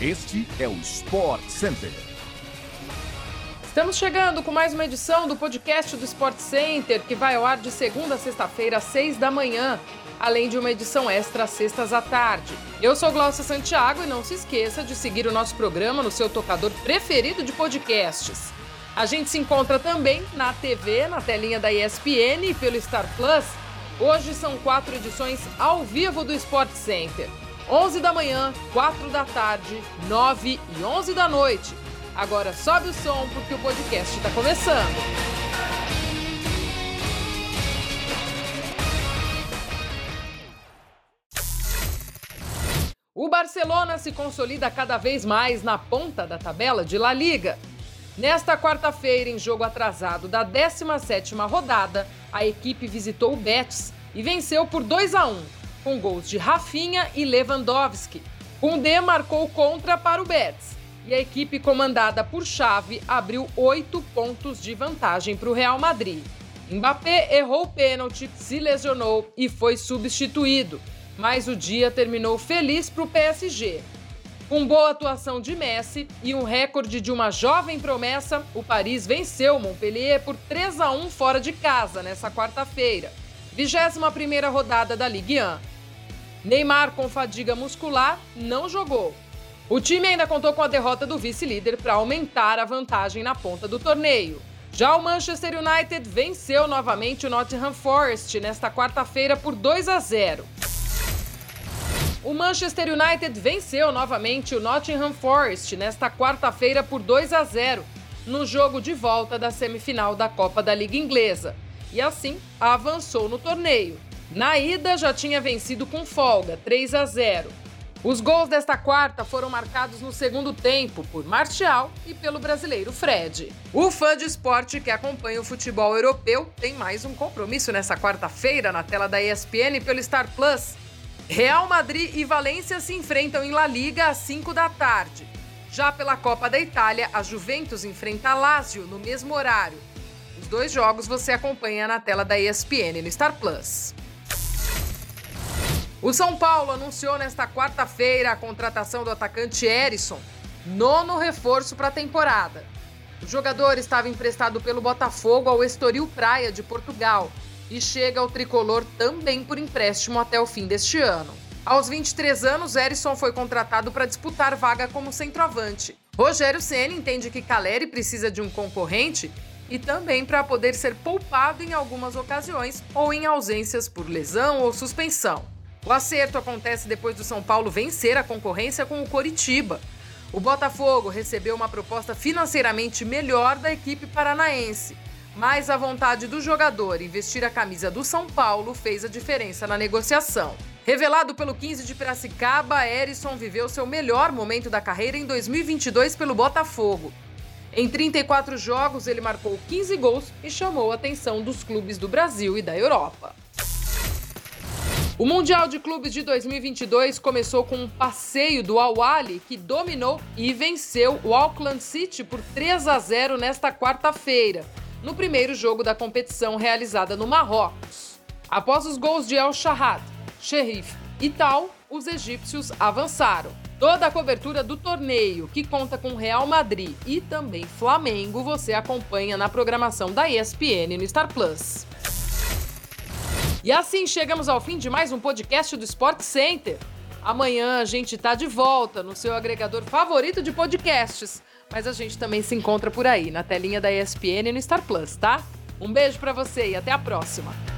Este é o Sport Center. Estamos chegando com mais uma edição do podcast do Sport Center, que vai ao ar de segunda a sexta-feira, às seis da manhã, além de uma edição extra às sextas à tarde. Eu sou Glaucia Santiago e não se esqueça de seguir o nosso programa no seu tocador preferido de podcasts. A gente se encontra também na TV, na telinha da ESPN e pelo Star Plus. Hoje são quatro edições ao vivo do Sport Center. 11 da manhã, 4 da tarde, 9 e 11 da noite. Agora sobe o som porque o podcast está começando. O Barcelona se consolida cada vez mais na ponta da tabela de La Liga. Nesta quarta-feira, em jogo atrasado da 17ª rodada, a equipe visitou o Betis e venceu por 2 a 1, com gols de Rafinha e Lewandowski. Koundé marcou contra para o Betis e a equipe comandada por Xavi abriu oito pontos de vantagem para o Real Madrid. Mbappé errou o pênalti, se lesionou e foi substituído, mas o dia terminou feliz para o PSG, com boa atuação de Messi e um recorde de uma jovem promessa, o Paris venceu o Montpellier por 3 a 1 fora de casa nessa quarta-feira. 21ª rodada da Ligue 1. Neymar com fadiga muscular não jogou. O time ainda contou com a derrota do vice-líder para aumentar a vantagem na ponta do torneio. Já o Manchester United venceu novamente o Nottingham Forest nesta quarta-feira por 2 a 0. O Manchester United venceu novamente o Nottingham Forest nesta quarta-feira por 2 a 0 no jogo de volta da semifinal da Copa da Liga Inglesa e assim avançou no torneio. Na ida já tinha vencido com folga, 3 a 0. Os gols desta quarta foram marcados no segundo tempo por Martial e pelo brasileiro Fred. O fã de esporte que acompanha o futebol europeu tem mais um compromisso nessa quarta-feira na tela da ESPN pelo Star Plus. Real Madrid e Valência se enfrentam em La Liga às 5 da tarde. Já pela Copa da Itália, a Juventus enfrenta a Lazio no mesmo horário. Os dois jogos você acompanha na tela da ESPN no Star Plus. O São Paulo anunciou nesta quarta-feira a contratação do atacante Erisson, nono reforço para a temporada. O jogador estava emprestado pelo Botafogo ao Estoril Praia de Portugal e chega ao tricolor também por empréstimo até o fim deste ano. Aos 23 anos, Erisson foi contratado para disputar vaga como centroavante. Rogério Ceni entende que Caleri precisa de um concorrente e também para poder ser poupado em algumas ocasiões ou em ausências por lesão ou suspensão. O acerto acontece depois do São Paulo vencer a concorrência com o Coritiba. O Botafogo recebeu uma proposta financeiramente melhor da equipe paranaense mas a vontade do jogador em vestir a camisa do São Paulo fez a diferença na negociação. Revelado pelo 15 de Piracicaba, Erisson viveu seu melhor momento da carreira em 2022 pelo Botafogo. Em 34 jogos, ele marcou 15 gols e chamou a atenção dos clubes do Brasil e da Europa. O Mundial de Clubes de 2022 começou com um passeio do Al que dominou e venceu o Auckland City por 3 a 0 nesta quarta-feira no primeiro jogo da competição realizada no Marrocos. Após os gols de El Shahad, Sherif e Tal, os egípcios avançaram. Toda a cobertura do torneio, que conta com Real Madrid e também Flamengo, você acompanha na programação da ESPN no Star Plus. E assim chegamos ao fim de mais um podcast do Sport Center. Amanhã a gente está de volta no seu agregador favorito de podcasts mas a gente também se encontra por aí, na telinha da ESPN e no Star Plus, tá? Um beijo para você e até a próxima!